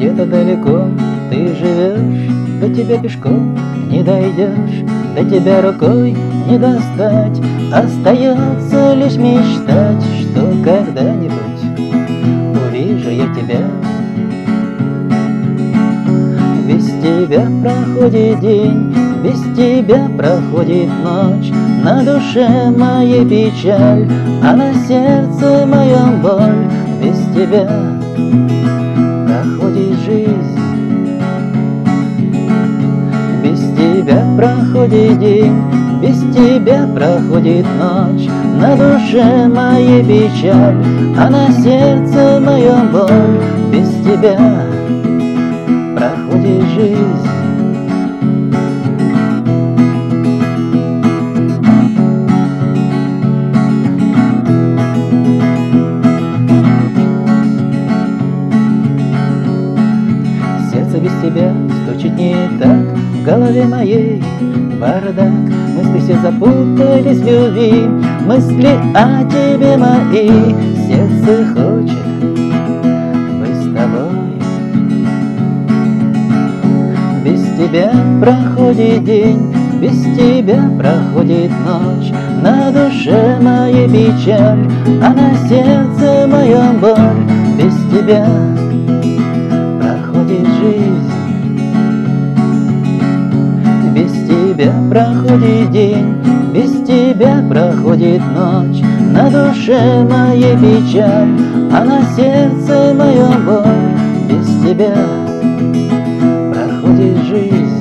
где-то далеко ты живешь, до тебя пешком не дойдешь, до тебя рукой не достать, остается лишь мечтать, что когда-нибудь увижу я тебя. Без тебя проходит день, без тебя проходит ночь, на душе моей печаль, а на сердце моем боль. Без тебя проходит день, без тебя проходит ночь, на душе моей печаль, а на сердце моем боль. Без тебя проходит жизнь. Без тебя стучит не так В голове моей. Бардак Мысли все запутались в любви. Мысли о тебе мои. Сердце хочет быть с тобой. Без тебя проходит день без тебя проходит ночь, на душе моей печаль, а на сердце моем боль. Без тебя тебя проходит день, без тебя проходит ночь, на душе моей печаль, а на сердце моем боль. Без тебя проходит жизнь.